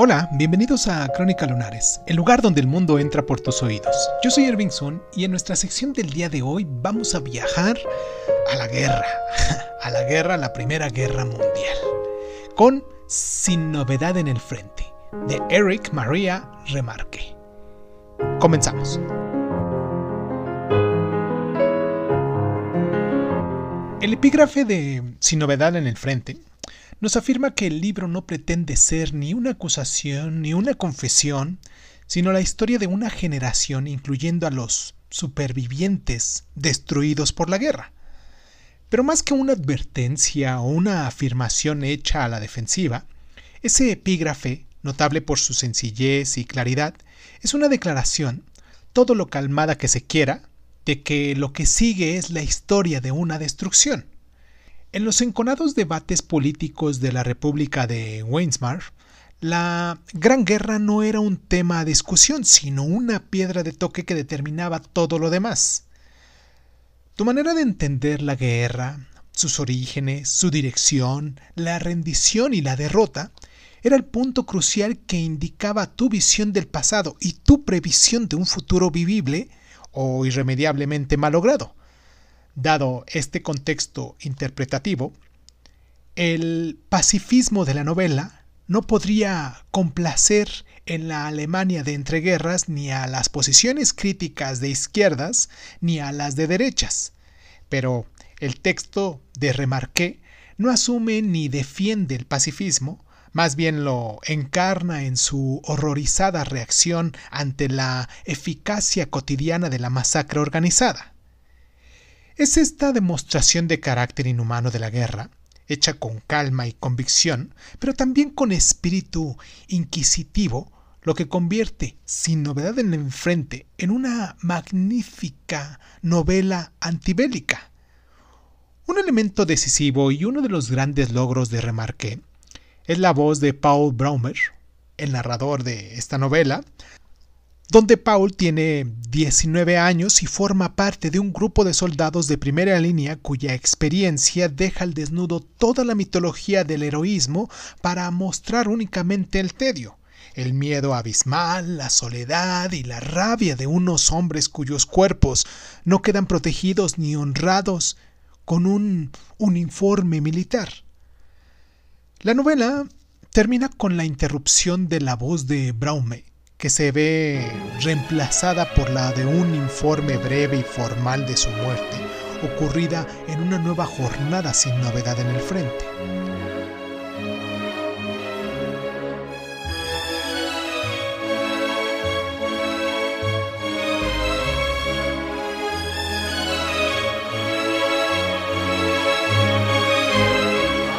Hola, bienvenidos a Crónica Lunares, el lugar donde el mundo entra por tus oídos. Yo soy Irving Sun y en nuestra sección del día de hoy vamos a viajar a la guerra, a la guerra, la Primera Guerra Mundial, con Sin Novedad en el Frente, de Eric Maria Remarque. Comenzamos. El epígrafe de Sin Novedad en el Frente nos afirma que el libro no pretende ser ni una acusación ni una confesión, sino la historia de una generación incluyendo a los supervivientes destruidos por la guerra. Pero más que una advertencia o una afirmación hecha a la defensiva, ese epígrafe, notable por su sencillez y claridad, es una declaración, todo lo calmada que se quiera, de que lo que sigue es la historia de una destrucción. En los enconados debates políticos de la República de Weimar, la Gran Guerra no era un tema a discusión, sino una piedra de toque que determinaba todo lo demás. Tu manera de entender la guerra, sus orígenes, su dirección, la rendición y la derrota, era el punto crucial que indicaba tu visión del pasado y tu previsión de un futuro vivible o irremediablemente malogrado. Dado este contexto interpretativo, el pacifismo de la novela no podría complacer en la Alemania de entreguerras ni a las posiciones críticas de izquierdas ni a las de derechas. Pero el texto de Remarqué no asume ni defiende el pacifismo, más bien lo encarna en su horrorizada reacción ante la eficacia cotidiana de la masacre organizada. Es esta demostración de carácter inhumano de la guerra, hecha con calma y convicción, pero también con espíritu inquisitivo, lo que convierte, sin novedad en el enfrente, en una magnífica novela antibélica. Un elemento decisivo y uno de los grandes logros de Remarque es la voz de Paul Braumer, el narrador de esta novela, donde Paul tiene 19 años y forma parte de un grupo de soldados de primera línea cuya experiencia deja al desnudo toda la mitología del heroísmo para mostrar únicamente el tedio, el miedo abismal, la soledad y la rabia de unos hombres cuyos cuerpos no quedan protegidos ni honrados con un uniforme militar. La novela termina con la interrupción de la voz de Braume que se ve reemplazada por la de un informe breve y formal de su muerte, ocurrida en una nueva jornada sin novedad en el frente.